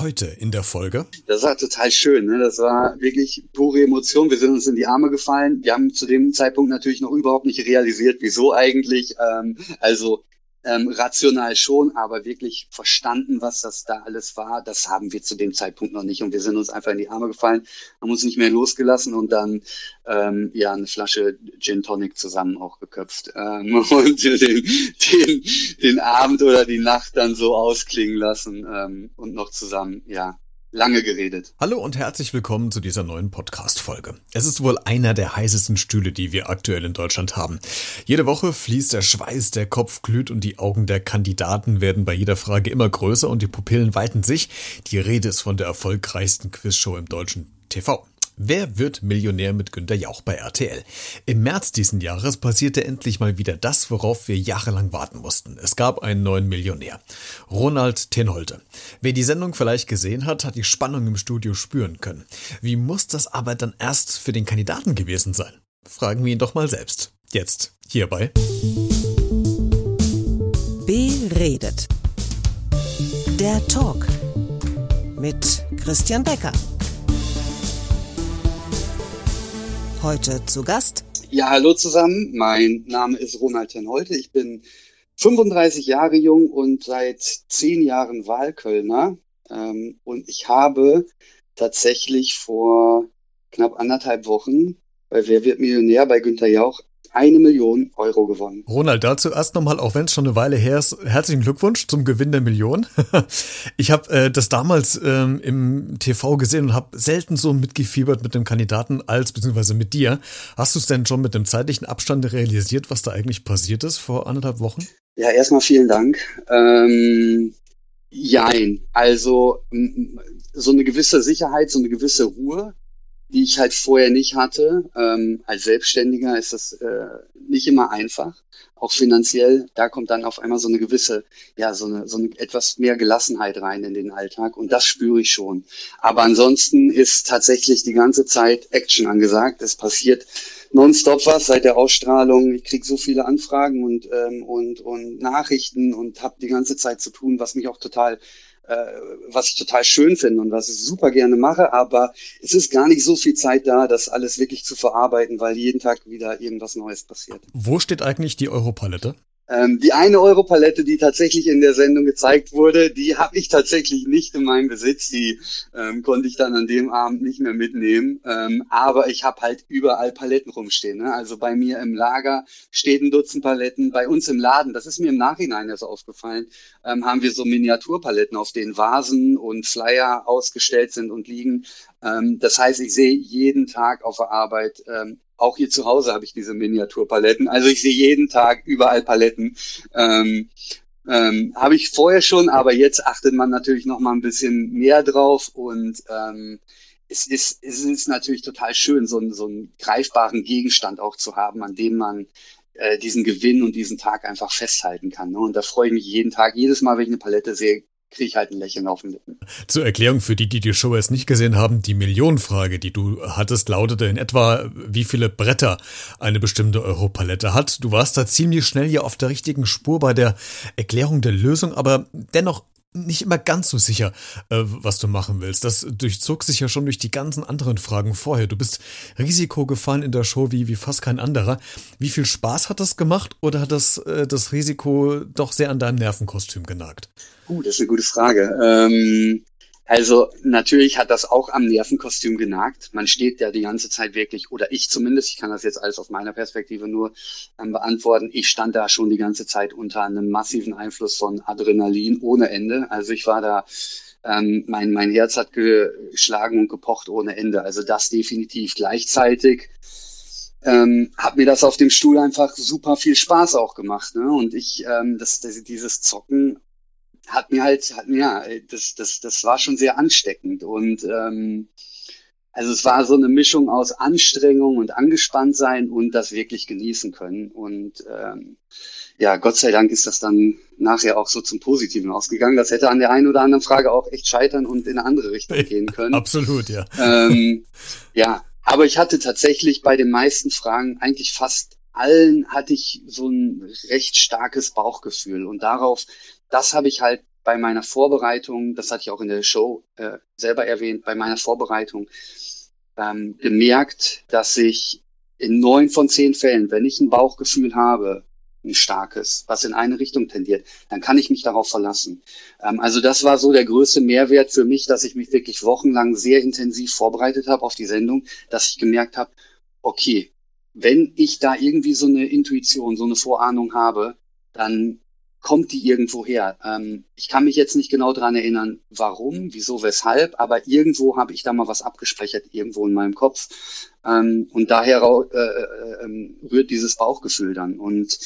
heute in der Folge? Das war total schön. Ne? Das war wirklich pure Emotion. Wir sind uns in die Arme gefallen. Wir haben zu dem Zeitpunkt natürlich noch überhaupt nicht realisiert, wieso eigentlich. Ähm, also ähm, rational schon, aber wirklich verstanden, was das da alles war, das haben wir zu dem Zeitpunkt noch nicht. Und wir sind uns einfach in die Arme gefallen, haben uns nicht mehr losgelassen und dann ähm, ja eine Flasche Gin Tonic zusammen auch geköpft ähm, und den, den, den Abend oder die Nacht dann so ausklingen lassen ähm, und noch zusammen ja lange geredet. Hallo und herzlich willkommen zu dieser neuen Podcast-Folge. Es ist wohl einer der heißesten Stühle, die wir aktuell in Deutschland haben. Jede Woche fließt der Schweiß, der Kopf glüht und die Augen der Kandidaten werden bei jeder Frage immer größer und die Pupillen weiten sich. Die Rede ist von der erfolgreichsten Quizshow im deutschen TV. Wer wird Millionär mit Günter Jauch bei RTL? Im März diesen Jahres passierte endlich mal wieder das, worauf wir jahrelang warten mussten. Es gab einen neuen Millionär. Ronald Tenholte. Wer die Sendung vielleicht gesehen hat, hat die Spannung im Studio spüren können. Wie muss das aber dann erst für den Kandidaten gewesen sein? Fragen wir ihn doch mal selbst. Jetzt, hierbei. Beredet. Der Talk mit Christian Becker. Heute zu Gast. Ja, hallo zusammen. Mein Name ist Ronald Tenholte. Ich bin 35 Jahre jung und seit zehn Jahren Wahlkölner. Ähm, und ich habe tatsächlich vor knapp anderthalb Wochen bei Wer wird Millionär bei Günter Jauch eine Million Euro gewonnen. Ronald, dazu erst nochmal, auch wenn es schon eine Weile her ist, herzlichen Glückwunsch zum Gewinn der Million. ich habe äh, das damals ähm, im TV gesehen und habe selten so mitgefiebert mit dem Kandidaten als beziehungsweise mit dir. Hast du es denn schon mit dem zeitlichen Abstand realisiert, was da eigentlich passiert ist vor anderthalb Wochen? Ja, erstmal vielen Dank. Ähm, jein, also so eine gewisse Sicherheit, so eine gewisse Ruhe die ich halt vorher nicht hatte. Ähm, als Selbstständiger ist das äh, nicht immer einfach, auch finanziell. Da kommt dann auf einmal so eine gewisse, ja, so eine, so eine etwas mehr Gelassenheit rein in den Alltag und das spüre ich schon. Aber ansonsten ist tatsächlich die ganze Zeit Action angesagt. Es passiert nonstop was seit der Ausstrahlung. Ich kriege so viele Anfragen und, ähm, und, und Nachrichten und habe die ganze Zeit zu tun, was mich auch total was ich total schön finde und was ich super gerne mache, aber es ist gar nicht so viel Zeit da, das alles wirklich zu verarbeiten, weil jeden Tag wieder irgendwas Neues passiert. Wo steht eigentlich die Europalette? Ähm, die eine Europalette, die tatsächlich in der Sendung gezeigt wurde, die habe ich tatsächlich nicht in meinem Besitz. Die ähm, konnte ich dann an dem Abend nicht mehr mitnehmen. Ähm, aber ich habe halt überall Paletten rumstehen. Ne? Also bei mir im Lager steht ein Dutzend Paletten. Bei uns im Laden, das ist mir im Nachhinein erst aufgefallen, ähm, haben wir so Miniaturpaletten, auf denen Vasen und Flyer ausgestellt sind und liegen. Ähm, das heißt, ich sehe jeden Tag auf der Arbeit ähm, auch hier zu Hause habe ich diese Miniaturpaletten. Also ich sehe jeden Tag überall Paletten. Ähm, ähm, habe ich vorher schon, aber jetzt achtet man natürlich noch mal ein bisschen mehr drauf und ähm, es ist, es ist natürlich total schön, so, einen, so einen greifbaren Gegenstand auch zu haben, an dem man äh, diesen Gewinn und diesen Tag einfach festhalten kann. Ne? Und da freue ich mich jeden Tag, jedes Mal, wenn ich eine Palette sehe, kriege ich halt ein Lächeln auf den Lippen. Zur Erklärung für die, die die Show jetzt nicht gesehen haben, die Millionenfrage, die du hattest, lautete in etwa, wie viele Bretter eine bestimmte Europalette hat. Du warst da ziemlich schnell hier auf der richtigen Spur bei der Erklärung der Lösung, aber dennoch nicht immer ganz so sicher, äh, was du machen willst. Das durchzog sich ja schon durch die ganzen anderen Fragen vorher. Du bist Risiko gefahren in der Show wie, wie fast kein anderer. Wie viel Spaß hat das gemacht oder hat das, äh, das Risiko doch sehr an deinem Nervenkostüm genagt? Uh, das ist eine gute Frage. Ähm, also natürlich hat das auch am Nervenkostüm genagt. Man steht ja die ganze Zeit wirklich, oder ich zumindest, ich kann das jetzt alles aus meiner Perspektive nur ähm, beantworten, ich stand da schon die ganze Zeit unter einem massiven Einfluss von Adrenalin ohne Ende. Also ich war da, ähm, mein, mein Herz hat geschlagen und gepocht ohne Ende. Also das definitiv gleichzeitig. Ähm, hat mir das auf dem Stuhl einfach super viel Spaß auch gemacht. Ne? Und ich, ähm, das, das, dieses Zocken hat mir halt, hat mir, ja, das, das, das war schon sehr ansteckend. Und ähm, also es war so eine Mischung aus Anstrengung und angespannt sein und das wirklich genießen können. Und ähm, ja, Gott sei Dank ist das dann nachher auch so zum Positiven ausgegangen. Das hätte an der einen oder anderen Frage auch echt scheitern und in eine andere Richtung gehen können. Absolut, ja. Ähm, ja, aber ich hatte tatsächlich bei den meisten Fragen eigentlich fast allen hatte ich so ein recht starkes Bauchgefühl und darauf das habe ich halt bei meiner Vorbereitung, das hatte ich auch in der Show äh, selber erwähnt, bei meiner Vorbereitung ähm, gemerkt, dass ich in neun von zehn Fällen, wenn ich ein Bauchgefühl habe, ein starkes, was in eine Richtung tendiert, dann kann ich mich darauf verlassen. Ähm, also das war so der größte Mehrwert für mich, dass ich mich wirklich wochenlang sehr intensiv vorbereitet habe auf die Sendung, dass ich gemerkt habe, okay, wenn ich da irgendwie so eine Intuition, so eine Vorahnung habe, dann kommt die irgendwo her. Ähm, ich kann mich jetzt nicht genau dran erinnern, warum, wieso, weshalb, aber irgendwo habe ich da mal was abgespeichert, irgendwo in meinem Kopf. Ähm, und daher äh, äh, ähm, rührt dieses Bauchgefühl dann. Und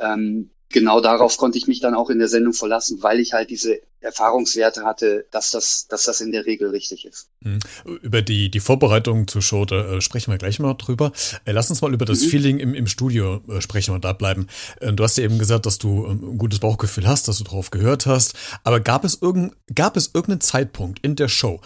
ähm, genau darauf konnte ich mich dann auch in der Sendung verlassen, weil ich halt diese Erfahrungswerte hatte, dass das, dass das in der Regel richtig ist. Mhm. Über die, die Vorbereitung zur Show, da äh, sprechen wir gleich mal drüber. Äh, lass uns mal über das mhm. Feeling im, im Studio äh, sprechen und da bleiben. Du hast ja eben gesagt, dass du ähm, ein gutes Bauchgefühl hast, dass du drauf gehört hast. Aber gab es, irgend, gab es irgendeinen Zeitpunkt in der Show,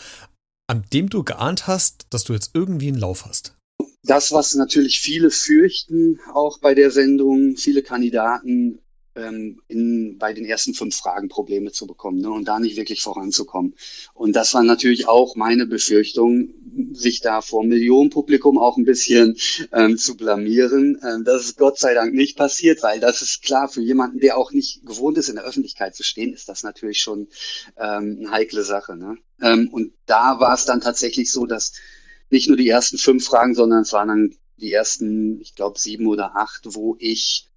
an dem du geahnt hast, dass du jetzt irgendwie einen Lauf hast? Das, was natürlich viele fürchten, auch bei der Sendung, viele Kandidaten, ähm, in, bei den ersten fünf Fragen Probleme zu bekommen ne, und da nicht wirklich voranzukommen. Und das war natürlich auch meine Befürchtung, sich da vor Millionenpublikum auch ein bisschen ähm, zu blamieren. Ähm, das ist Gott sei Dank nicht passiert, weil das ist klar, für jemanden, der auch nicht gewohnt ist, in der Öffentlichkeit zu stehen, ist das natürlich schon ähm, eine heikle Sache. Ne? Ähm, und da war es dann tatsächlich so, dass nicht nur die ersten fünf Fragen, sondern es waren dann die ersten, ich glaube, sieben oder acht, wo ich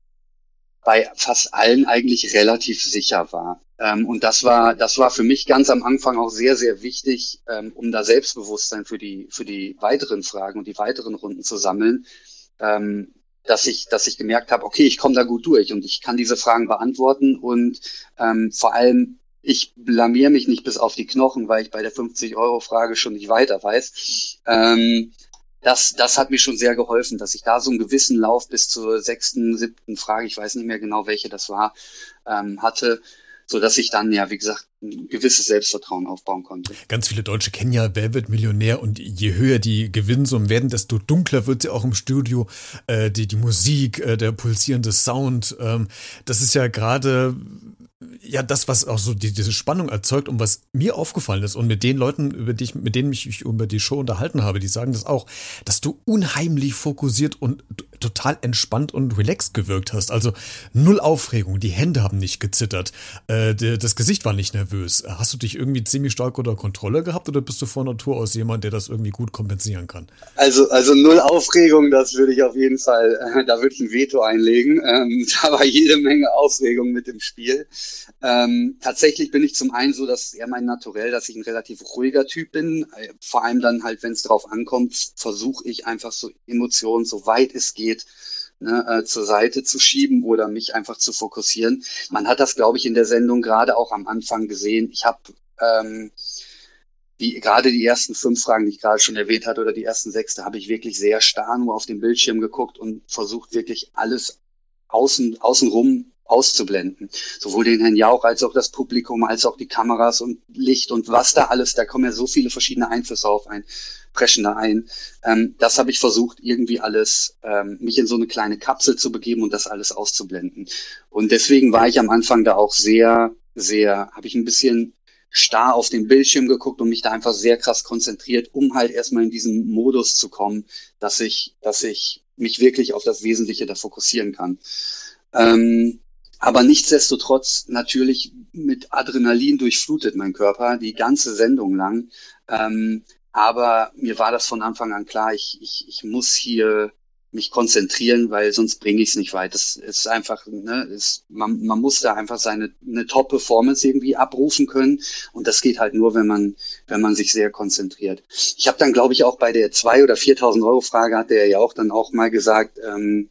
bei fast allen eigentlich relativ sicher war. Ähm, und das war, das war für mich ganz am Anfang auch sehr, sehr wichtig, ähm, um da Selbstbewusstsein für die, für die weiteren Fragen und die weiteren Runden zu sammeln, ähm, dass ich, dass ich gemerkt habe, okay, ich komme da gut durch und ich kann diese Fragen beantworten und ähm, vor allem ich blamier mich nicht bis auf die Knochen, weil ich bei der 50-Euro-Frage schon nicht weiter weiß. Ähm, das, das hat mir schon sehr geholfen, dass ich da so einen gewissen Lauf bis zur sechsten, siebten Frage, ich weiß nicht mehr genau, welche das war, ähm, hatte, so dass ich dann ja, wie gesagt, ein gewisses Selbstvertrauen aufbauen konnte. Ganz viele Deutsche kennen ja Wer wird Millionär und je höher die Gewinnsummen werden, desto dunkler wird sie auch im Studio. Äh, die, die Musik, äh, der pulsierende Sound, ähm, das ist ja gerade ja das, was auch so die, diese Spannung erzeugt und was mir aufgefallen ist und mit den Leuten, über die ich, mit denen ich mich über die Show unterhalten habe, die sagen das auch, dass du unheimlich fokussiert und total entspannt und relaxed gewirkt hast. Also null Aufregung, die Hände haben nicht gezittert, äh, das Gesicht war nicht nervös. Hast du dich irgendwie ziemlich stark unter Kontrolle gehabt oder bist du von Natur aus jemand, der das irgendwie gut kompensieren kann? Also, also null Aufregung, das würde ich auf jeden Fall, äh, da würde ich ein Veto einlegen. Ähm, da war jede Menge Aufregung mit dem Spiel. Ähm, tatsächlich bin ich zum einen so, dass eher mein Naturell, dass ich ein relativ ruhiger Typ bin. Äh, vor allem dann halt, wenn es drauf ankommt, versuche ich einfach so Emotionen, so weit es geht, ne, äh, zur Seite zu schieben oder mich einfach zu fokussieren. Man hat das, glaube ich, in der Sendung gerade auch am Anfang gesehen. Ich habe ähm, die, gerade die ersten fünf Fragen, die ich gerade schon erwähnt hatte, oder die ersten sechs, da habe ich wirklich sehr starr nur auf den Bildschirm geguckt und versucht wirklich alles außen, außenrum auszublenden. Sowohl den Herrn Jauch als auch das Publikum, als auch die Kameras und Licht und was da alles, da kommen ja so viele verschiedene Einflüsse auf ein, preschen da ein. Ähm, das habe ich versucht, irgendwie alles, ähm, mich in so eine kleine Kapsel zu begeben und das alles auszublenden. Und deswegen war ich am Anfang da auch sehr, sehr, habe ich ein bisschen starr auf den Bildschirm geguckt und mich da einfach sehr krass konzentriert, um halt erstmal in diesen Modus zu kommen, dass ich, dass ich mich wirklich auf das Wesentliche da fokussieren kann. Ähm, aber nichtsdestotrotz natürlich mit Adrenalin durchflutet mein Körper die ganze Sendung lang. Ähm, aber mir war das von Anfang an klar, ich, ich, ich muss hier mich konzentrieren, weil sonst bringe ich es nicht weit. Das ist einfach, ne, ist, man, man muss da einfach seine eine Top-Performance irgendwie abrufen können und das geht halt nur, wenn man wenn man sich sehr konzentriert. Ich habe dann, glaube ich, auch bei der zwei oder 4.000 Euro Frage hat er ja auch dann auch mal gesagt, ähm,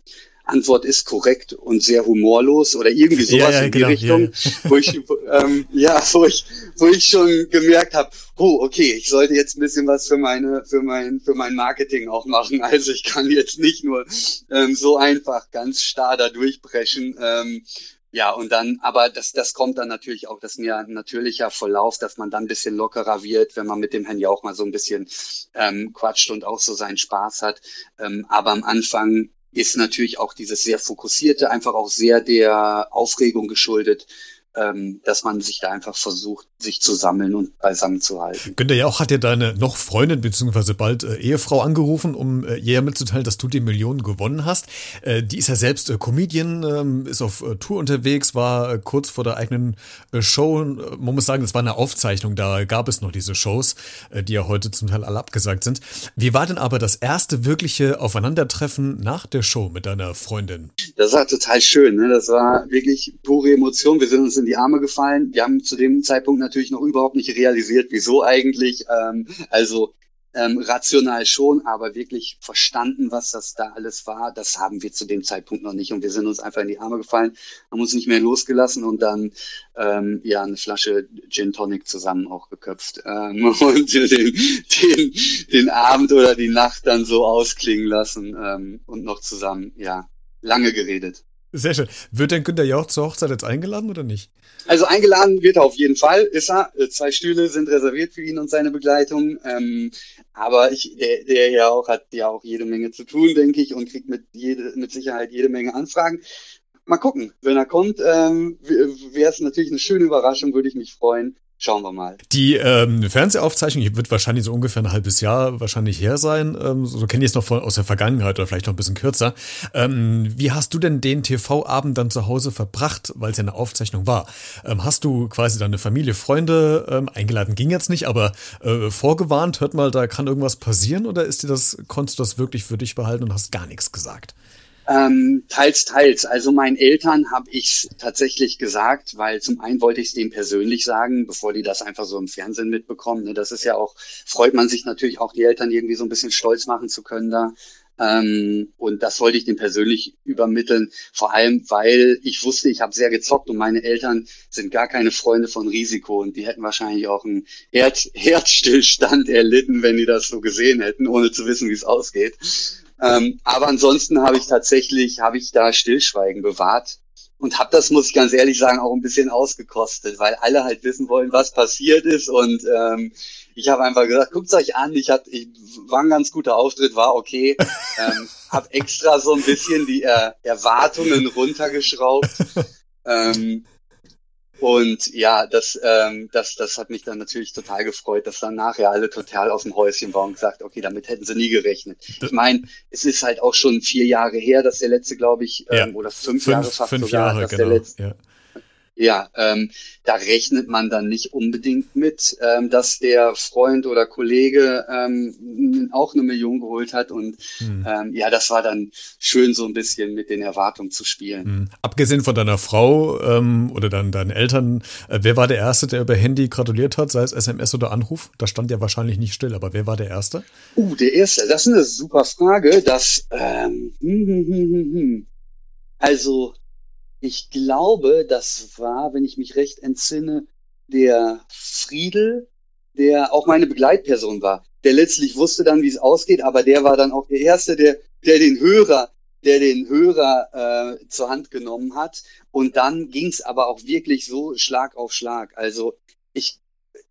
Antwort ist korrekt und sehr humorlos oder irgendwie sowas ja, ja, in die genau, Richtung, ja, wo ich ähm, ja, wo ich wo ich schon gemerkt habe, oh okay, ich sollte jetzt ein bisschen was für meine für mein für mein Marketing auch machen. Also ich kann jetzt nicht nur ähm, so einfach ganz starr da durchbrechen. Ähm, ja, und dann, aber das, das kommt dann natürlich auch, das ist mir ein natürlicher Verlauf, dass man dann ein bisschen lockerer wird, wenn man mit dem Handy auch mal so ein bisschen ähm, quatscht und auch so seinen Spaß hat. Ähm, aber am Anfang ist natürlich auch dieses sehr fokussierte, einfach auch sehr der Aufregung geschuldet, ähm, dass man sich da einfach versucht, sich zu sammeln und beisammen zu halten. Günther Jauch hat ja deine noch Freundin beziehungsweise bald äh, Ehefrau angerufen, um äh, ihr mitzuteilen, dass du die Millionen gewonnen hast. Äh, die ist ja selbst äh, Comedian, ähm, ist auf äh, Tour unterwegs, war äh, kurz vor der eigenen äh, Show. Äh, man muss sagen, es war eine Aufzeichnung, da gab es noch diese Shows, äh, die ja heute zum Teil alle abgesagt sind. Wie war denn aber das erste wirkliche Aufeinandertreffen nach der Show mit deiner Freundin? Das war total schön. Ne? Das war wirklich pure Emotion. Wir sind uns in die Arme gefallen. Wir haben zu dem Zeitpunkt natürlich noch überhaupt nicht realisiert, wieso eigentlich. Ähm, also ähm, rational schon, aber wirklich verstanden, was das da alles war, das haben wir zu dem Zeitpunkt noch nicht. Und wir sind uns einfach in die Arme gefallen, haben uns nicht mehr losgelassen und dann ähm, ja eine Flasche Gin Tonic zusammen auch geköpft ähm, und den, den, den Abend oder die Nacht dann so ausklingen lassen ähm, und noch zusammen, ja, lange geredet. Sehr schön. Wird denn Günter Jauch zur Hochzeit jetzt eingeladen oder nicht? Also eingeladen wird er auf jeden Fall, ist er. Äh, zwei Stühle sind reserviert für ihn und seine Begleitung. Ähm, aber ich, der, der ja auch hat ja auch jede Menge zu tun, denke ich, und kriegt mit jede, mit Sicherheit jede Menge Anfragen. Mal gucken, wenn er kommt, ähm, wäre es natürlich eine schöne Überraschung, würde ich mich freuen. Schauen wir mal. Die ähm, Fernsehaufzeichnung wird wahrscheinlich so ungefähr ein halbes Jahr wahrscheinlich her sein. Ähm, so kenne ich es noch von, aus der Vergangenheit oder vielleicht noch ein bisschen kürzer. Ähm, wie hast du denn den TV-Abend dann zu Hause verbracht, weil es ja eine Aufzeichnung war? Ähm, hast du quasi deine Familie, Freunde ähm, eingeladen? Ging jetzt nicht, aber äh, vorgewarnt, hört mal, da kann irgendwas passieren oder ist dir das, konntest du das wirklich für dich behalten und hast gar nichts gesagt? Ähm, teils, teils. Also meinen Eltern habe ich tatsächlich gesagt, weil zum einen wollte ich es denen persönlich sagen, bevor die das einfach so im Fernsehen mitbekommen. Ne? Das ist ja auch, freut man sich natürlich auch, die Eltern irgendwie so ein bisschen stolz machen zu können da. Ähm, und das wollte ich denen persönlich übermitteln, vor allem weil ich wusste, ich habe sehr gezockt und meine Eltern sind gar keine Freunde von Risiko und die hätten wahrscheinlich auch einen Herz Herzstillstand erlitten, wenn die das so gesehen hätten, ohne zu wissen, wie es ausgeht. Ähm, aber ansonsten habe ich tatsächlich, habe ich da Stillschweigen bewahrt und habe das, muss ich ganz ehrlich sagen, auch ein bisschen ausgekostet, weil alle halt wissen wollen, was passiert ist. Und ähm, ich habe einfach gesagt, guckt euch an, ich hatte, ich war ein ganz guter Auftritt, war okay, ähm, habe extra so ein bisschen die äh, Erwartungen runtergeschraubt. Ähm, und ja, das, ähm, das, das hat mich dann natürlich total gefreut, dass dann nachher alle total aus dem Häuschen waren und gesagt, okay, damit hätten sie nie gerechnet. Ich meine, es ist halt auch schon vier Jahre her, dass der letzte, glaube ich, ähm, ja. oder fünf, fünf, Jahre fast fünf sogar, Jahre, dass genau. der letzte, ja. Ja, ähm, da rechnet man dann nicht unbedingt mit, ähm, dass der Freund oder Kollege ähm, auch eine Million geholt hat. Und hm. ähm, ja, das war dann schön, so ein bisschen mit den Erwartungen zu spielen. Hm. Abgesehen von deiner Frau ähm, oder dann deinen Eltern, äh, wer war der Erste, der über Handy gratuliert hat, sei es SMS oder Anruf? Das stand ja wahrscheinlich nicht still, aber wer war der Erste? Uh, der Erste, das ist eine super Frage. Das, ähm, hm, hm, hm, hm, hm. also ich glaube, das war, wenn ich mich recht entsinne, der Friedel, der auch meine Begleitperson war. Der letztlich wusste dann, wie es ausgeht, aber der war dann auch der Erste, der, der den Hörer, der den Hörer äh, zur Hand genommen hat. Und dann ging es aber auch wirklich so Schlag auf Schlag. Also ich,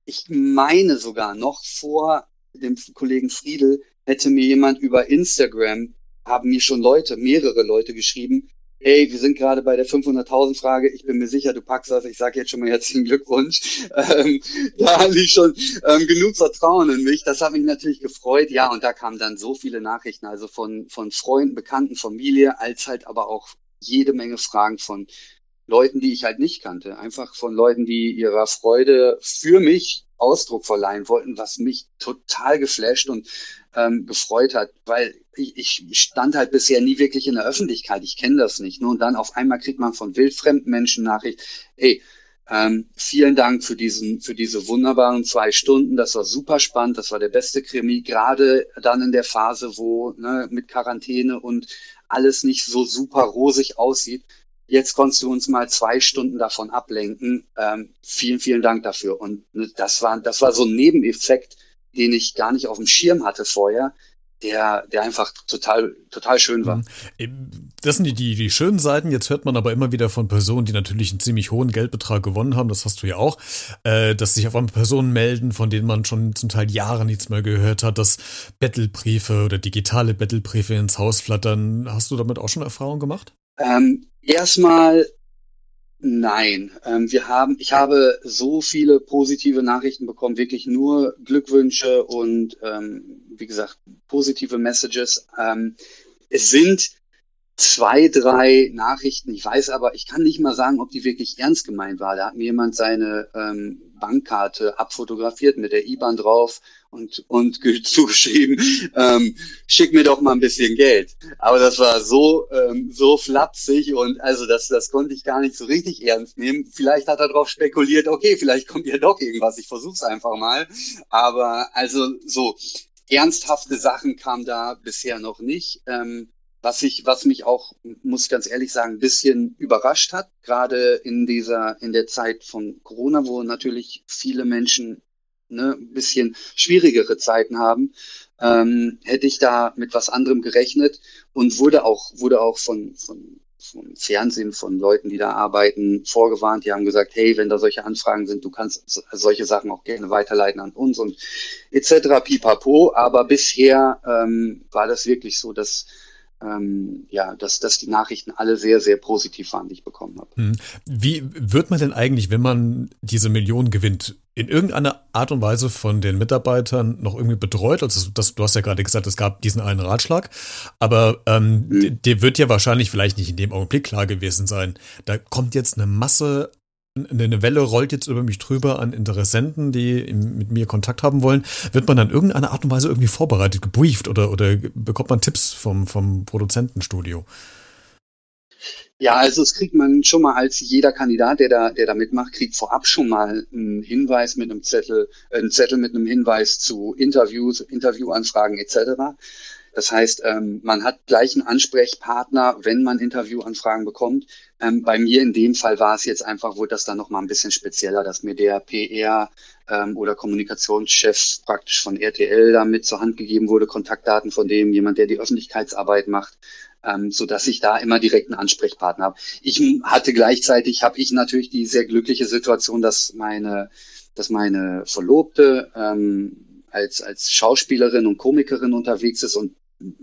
ich meine sogar noch vor dem Kollegen Friedel hätte mir jemand über Instagram haben mir schon Leute, mehrere Leute geschrieben, hey, wir sind gerade bei der 500.000 Frage, ich bin mir sicher, du packst das, ich sage jetzt schon mal herzlichen Glückwunsch. Ähm, da liegt schon ähm, genug Vertrauen in mich, das hat mich natürlich gefreut. Ja, und da kamen dann so viele Nachrichten, also von, von Freunden, Bekannten, Familie, als halt aber auch jede Menge Fragen von Leuten, die ich halt nicht kannte. Einfach von Leuten, die ihrer Freude für mich Ausdruck verleihen wollten, was mich total geflasht und ähm, gefreut hat, weil ich, ich stand halt bisher nie wirklich in der Öffentlichkeit. Ich kenne das nicht. Nur und dann auf einmal kriegt man von wildfremden Menschen Nachricht, hey, ähm, vielen Dank für diesen, für diese wunderbaren zwei Stunden. Das war super spannend. Das war der beste Krimi. Gerade dann in der Phase, wo ne, mit Quarantäne und alles nicht so super rosig aussieht. Jetzt konntest du uns mal zwei Stunden davon ablenken. Ähm, vielen, vielen Dank dafür. Und ne, das war, das war so ein Nebeneffekt, den ich gar nicht auf dem Schirm hatte vorher, der, der einfach total, total schön war. Mhm. Das sind die, die, die schönen Seiten. Jetzt hört man aber immer wieder von Personen, die natürlich einen ziemlich hohen Geldbetrag gewonnen haben. Das hast du ja auch, äh, dass sich auf einmal Personen melden, von denen man schon zum Teil Jahre nichts mehr gehört hat, dass Bettelbriefe oder digitale Bettelbriefe ins Haus flattern. Hast du damit auch schon Erfahrung gemacht? Ähm, erstmal Nein, ähm, wir haben, ich habe so viele positive Nachrichten bekommen, wirklich nur Glückwünsche und ähm, wie gesagt positive Messages. Ähm, es sind zwei, drei Nachrichten. Ich weiß aber, ich kann nicht mal sagen, ob die wirklich ernst gemeint war. Da hat mir jemand seine ähm, Bankkarte abfotografiert mit der IBAN drauf und, und zugeschrieben, ähm, schick mir doch mal ein bisschen Geld. Aber das war so, ähm, so flapsig und also das, das konnte ich gar nicht so richtig ernst nehmen. Vielleicht hat er darauf spekuliert, okay, vielleicht kommt ja doch irgendwas, ich versuch's einfach mal. Aber also so ernsthafte Sachen kam da bisher noch nicht. Ähm, was ich, was mich auch, muss ich ganz ehrlich sagen, ein bisschen überrascht hat, gerade in dieser, in der Zeit von Corona, wo natürlich viele Menschen ne, ein bisschen schwierigere Zeiten haben, ähm, hätte ich da mit was anderem gerechnet und wurde auch, wurde auch von, von, vom Fernsehen, von Leuten, die da arbeiten, vorgewarnt. Die haben gesagt, hey, wenn da solche Anfragen sind, du kannst solche Sachen auch gerne weiterleiten an uns und etc. pipapo. Aber bisher ähm, war das wirklich so, dass ähm, ja, dass, dass die Nachrichten alle sehr, sehr positiv waren, die ich bekommen habe. Hm. Wie wird man denn eigentlich, wenn man diese Million gewinnt, in irgendeiner Art und Weise von den Mitarbeitern noch irgendwie betreut? Also das, du hast ja gerade gesagt, es gab diesen einen Ratschlag, aber ähm, hm. dir wird ja wahrscheinlich vielleicht nicht in dem Augenblick klar gewesen sein. Da kommt jetzt eine Masse eine Welle rollt jetzt über mich drüber an Interessenten, die mit mir Kontakt haben wollen. Wird man dann irgendeiner Art und Weise irgendwie vorbereitet, gebrieft oder, oder bekommt man Tipps vom, vom Produzentenstudio? Ja, also es kriegt man schon mal als jeder Kandidat, der da, der da mitmacht, kriegt vorab schon mal einen Hinweis mit einem Zettel, einen Zettel mit einem Hinweis zu Interviews, Interviewanfragen etc. Das heißt, ähm, man hat gleich einen Ansprechpartner, wenn man Interviewanfragen bekommt. Ähm, bei mir in dem Fall war es jetzt einfach, wurde das dann nochmal ein bisschen spezieller, dass mir der PR ähm, oder Kommunikationschef praktisch von RTL damit zur Hand gegeben wurde, Kontaktdaten von dem, jemand, der die Öffentlichkeitsarbeit macht, ähm, so dass ich da immer direkt einen Ansprechpartner habe. Ich hatte gleichzeitig, habe ich natürlich die sehr glückliche Situation, dass meine, dass meine Verlobte ähm, als, als Schauspielerin und Komikerin unterwegs ist und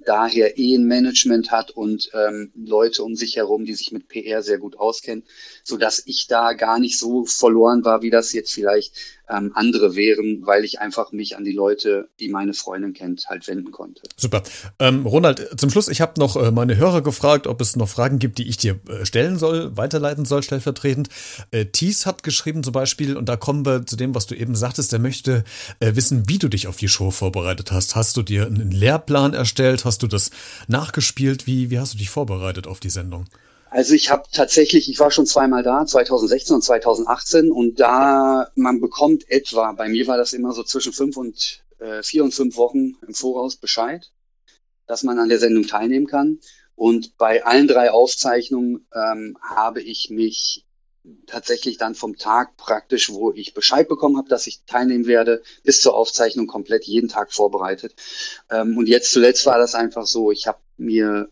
daher eh ein Management hat und ähm, Leute um sich herum, die sich mit PR sehr gut auskennen, so dass ich da gar nicht so verloren war, wie das jetzt vielleicht ähm, andere wären, weil ich einfach mich an die Leute, die meine Freundin kennt, halt wenden konnte. Super. Ähm, Ronald, zum Schluss, ich habe noch äh, meine Hörer gefragt, ob es noch Fragen gibt, die ich dir äh, stellen soll, weiterleiten soll, stellvertretend. Äh, Thies hat geschrieben zum Beispiel, und da kommen wir zu dem, was du eben sagtest, der möchte äh, wissen, wie du dich auf die Show vorbereitet hast. Hast du dir einen Lehrplan erstellt? Hast du das nachgespielt? Wie, wie hast du dich vorbereitet auf die Sendung? Also ich habe tatsächlich, ich war schon zweimal da, 2016 und 2018 und da man bekommt etwa, bei mir war das immer so zwischen fünf und äh, vier und fünf Wochen im Voraus Bescheid, dass man an der Sendung teilnehmen kann. Und bei allen drei Aufzeichnungen ähm, habe ich mich tatsächlich dann vom Tag praktisch, wo ich Bescheid bekommen habe, dass ich teilnehmen werde, bis zur Aufzeichnung komplett jeden Tag vorbereitet. Ähm, und jetzt zuletzt war das einfach so, ich habe mir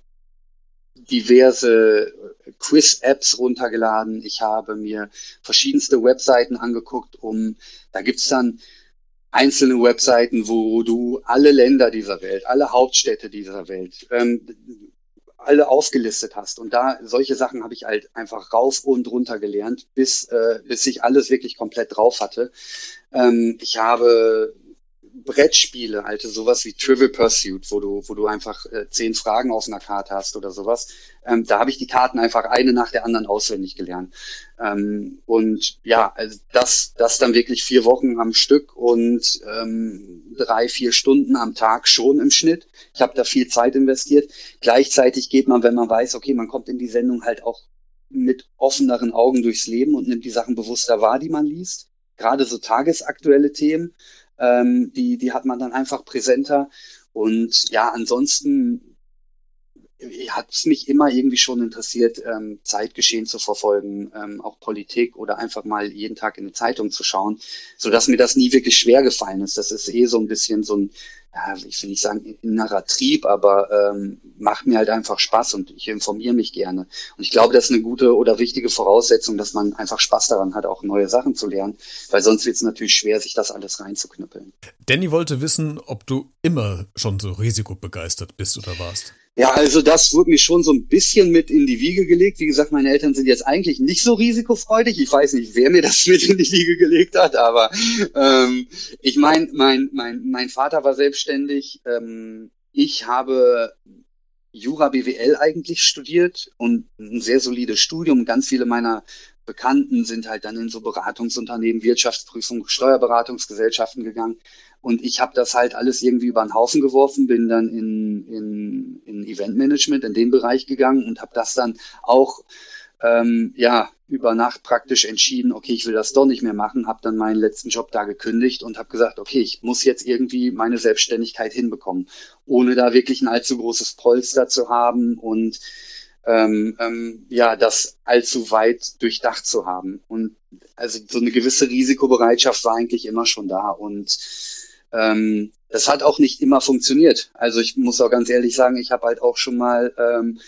diverse Quiz-Apps runtergeladen. Ich habe mir verschiedenste Webseiten angeguckt, um, da gibt's dann einzelne Webseiten, wo du alle Länder dieser Welt, alle Hauptstädte dieser Welt, ähm, alle aufgelistet hast. Und da solche Sachen habe ich halt einfach rauf und runter gelernt, bis, äh, bis ich alles wirklich komplett drauf hatte. Ähm, ich habe Brettspiele, alte sowas wie Trivial Pursuit, wo du, wo du einfach äh, zehn Fragen auf einer Karte hast oder sowas. Ähm, da habe ich die Karten einfach eine nach der anderen auswendig gelernt. Ähm, und ja, also das, das dann wirklich vier Wochen am Stück und ähm, drei, vier Stunden am Tag schon im Schnitt. Ich habe da viel Zeit investiert. Gleichzeitig geht man, wenn man weiß, okay, man kommt in die Sendung halt auch mit offeneren Augen durchs Leben und nimmt die Sachen bewusster wahr, die man liest. Gerade so tagesaktuelle Themen ähm, die, die hat man dann einfach präsenter. Und ja, ansonsten hat es mich immer irgendwie schon interessiert, ähm, Zeitgeschehen zu verfolgen, ähm, auch Politik oder einfach mal jeden Tag in eine Zeitung zu schauen, so dass mir das nie wirklich schwer gefallen ist. Das ist eh so ein bisschen so ein, ja, ich will nicht sagen innerer Trieb, aber ähm, macht mir halt einfach Spaß und ich informiere mich gerne. Und ich glaube, das ist eine gute oder wichtige Voraussetzung, dass man einfach Spaß daran hat, auch neue Sachen zu lernen, weil sonst wird es natürlich schwer, sich das alles reinzuknüppeln. Danny wollte wissen, ob du immer schon so risikobegeistert bist oder warst. Ja, also das wurde mir schon so ein bisschen mit in die Wiege gelegt. Wie gesagt, meine Eltern sind jetzt eigentlich nicht so risikofreudig. Ich weiß nicht, wer mir das mit in die Wiege gelegt hat, aber ähm, ich meine, mein, mein, mein Vater war selbstständig. Ähm, ich habe Jura BWL eigentlich studiert und ein sehr solides Studium. Ganz viele meiner Bekannten sind halt dann in so Beratungsunternehmen, Wirtschaftsprüfung, Steuerberatungsgesellschaften gegangen. Und ich habe das halt alles irgendwie über den Haufen geworfen, bin dann in, in, in Eventmanagement, in den Bereich gegangen und habe das dann auch ähm, ja über Nacht praktisch entschieden, okay, ich will das doch nicht mehr machen, habe dann meinen letzten Job da gekündigt und habe gesagt, okay, ich muss jetzt irgendwie meine Selbstständigkeit hinbekommen, ohne da wirklich ein allzu großes Polster zu haben und ähm, ähm, ja, das allzu weit durchdacht zu haben. Und also so eine gewisse Risikobereitschaft war eigentlich immer schon da. Und ähm, das hat auch nicht immer funktioniert. Also ich muss auch ganz ehrlich sagen, ich habe halt auch schon mal ähm,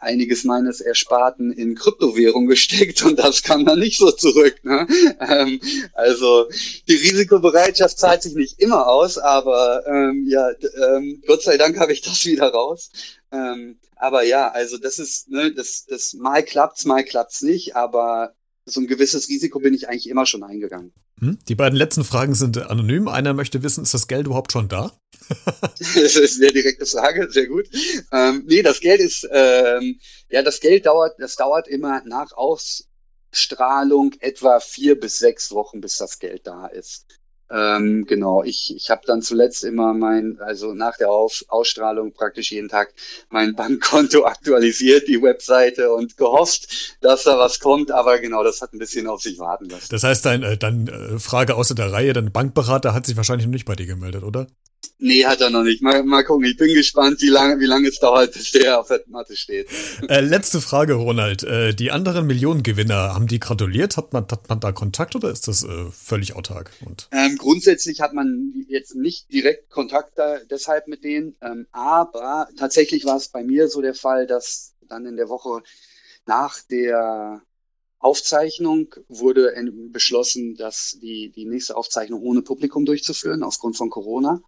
einiges meines Ersparten in Kryptowährung gesteckt und das kam dann nicht so zurück. Ne? Ähm, also die Risikobereitschaft zahlt sich nicht immer aus, aber ähm, ja, ähm, Gott sei Dank habe ich das wieder raus. Ähm, aber ja, also das ist, ne, das, das mal klappt's, mal klappt's nicht, aber so ein gewisses Risiko bin ich eigentlich immer schon eingegangen. Hm? Die beiden letzten Fragen sind anonym. Einer möchte wissen, ist das Geld überhaupt schon da? das ist eine sehr direkte Frage, sehr gut. Ähm, nee, das Geld ist, ähm, ja, das Geld dauert, das dauert immer nach Ausstrahlung etwa vier bis sechs Wochen, bis das Geld da ist. Ähm, genau, ich, ich habe dann zuletzt immer mein, also nach der Auf Ausstrahlung praktisch jeden Tag mein Bankkonto aktualisiert, die Webseite und gehofft, dass da was kommt, aber genau, das hat ein bisschen auf sich warten lassen. Das heißt, dein, äh, dein äh, Frage außer der Reihe, dein Bankberater hat sich wahrscheinlich noch nicht bei dir gemeldet, oder? Nee, hat er noch nicht. Mal, mal gucken. Ich bin gespannt, wie lange, wie lange es dauert, bis der auf der Matte steht. Äh, letzte Frage, Ronald. Äh, die anderen Millionengewinner, haben die gratuliert? Hat man, hat man da Kontakt oder ist das äh, völlig autark? Und ähm, grundsätzlich hat man jetzt nicht direkt Kontakt da, deshalb mit denen. Ähm, aber tatsächlich war es bei mir so der Fall, dass dann in der Woche nach der Aufzeichnung wurde beschlossen, dass die, die nächste Aufzeichnung ohne Publikum durchzuführen, aufgrund von Corona.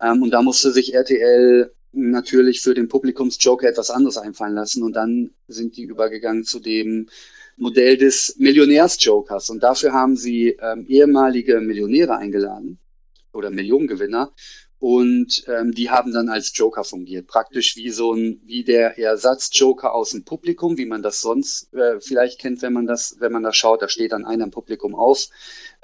Ähm, und da musste sich RTL natürlich für den Publikumsjoker etwas anderes einfallen lassen. Und dann sind die übergegangen zu dem Modell des Millionärsjokers. Und dafür haben sie ähm, ehemalige Millionäre eingeladen oder Millionengewinner und ähm, die haben dann als Joker fungiert, praktisch wie so ein wie der Ersatzjoker aus dem Publikum, wie man das sonst äh, vielleicht kennt, wenn man das wenn man das schaut, da steht dann einer im Publikum auf,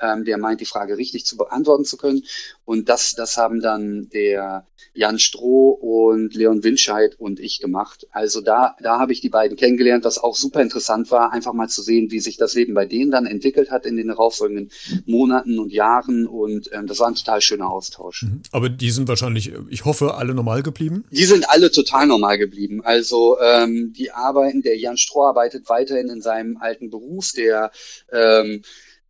ähm, der meint die Frage richtig zu beantworten zu können und das das haben dann der Jan Stroh und Leon Winscheid und ich gemacht. Also da da habe ich die beiden kennengelernt, was auch super interessant war, einfach mal zu sehen, wie sich das Leben bei denen dann entwickelt hat in den darauffolgenden Monaten und Jahren und ähm, das war ein total schöner Austausch. Mhm. Aber die sind wahrscheinlich, ich hoffe, alle normal geblieben? Die sind alle total normal geblieben. Also ähm, die arbeiten, der Jan Stroh arbeitet weiterhin in seinem alten Beruf, der ähm,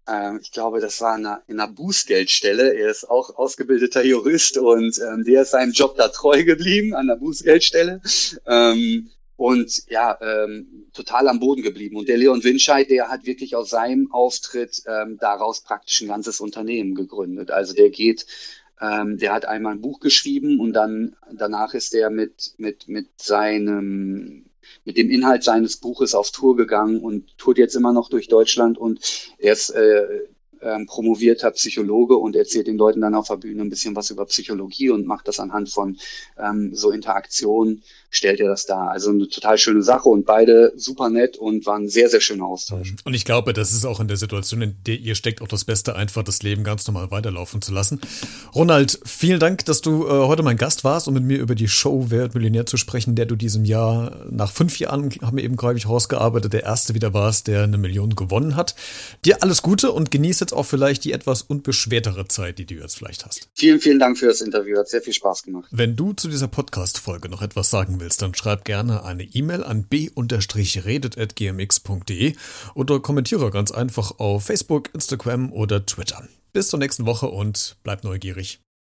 äh, ich glaube, das war in einer, in einer Bußgeldstelle. Er ist auch ausgebildeter Jurist und ähm, der ist seinem Job da treu geblieben an der Bußgeldstelle. Ähm, und ja, ähm, total am Boden geblieben. Und der Leon Winscheid, der hat wirklich aus seinem Auftritt ähm, daraus praktisch ein ganzes Unternehmen gegründet. Also der geht ähm, der hat einmal ein Buch geschrieben und dann danach ist er mit, mit, mit seinem mit dem Inhalt seines Buches auf Tour gegangen und tourt jetzt immer noch durch Deutschland und er ist äh, ähm, promovierter Psychologe und erzählt den Leuten dann auf der Bühne ein bisschen was über Psychologie und macht das anhand von ähm, so Interaktionen, stellt er das dar. Also eine total schöne Sache und beide super nett und waren sehr, sehr schöner Austausch. Und ich glaube, das ist auch in der Situation, in der ihr steckt, auch das Beste, einfach das Leben ganz normal weiterlaufen zu lassen. Ronald, vielen Dank, dass du äh, heute mein Gast warst, um mit mir über die Show Wer Millionär zu sprechen, der du diesem Jahr nach fünf Jahren, haben wir eben gerade rausgearbeitet, der erste wieder warst, der eine Million gewonnen hat. Dir alles Gute und genieße jetzt auch vielleicht die etwas unbeschwertere Zeit, die du jetzt vielleicht hast. Vielen, vielen Dank für das Interview. Hat sehr viel Spaß gemacht. Wenn du zu dieser Podcast-Folge noch etwas sagen willst, dann schreib gerne eine E-Mail an b-redet.gmx.de oder kommentiere ganz einfach auf Facebook, Instagram oder Twitter. Bis zur nächsten Woche und bleib neugierig.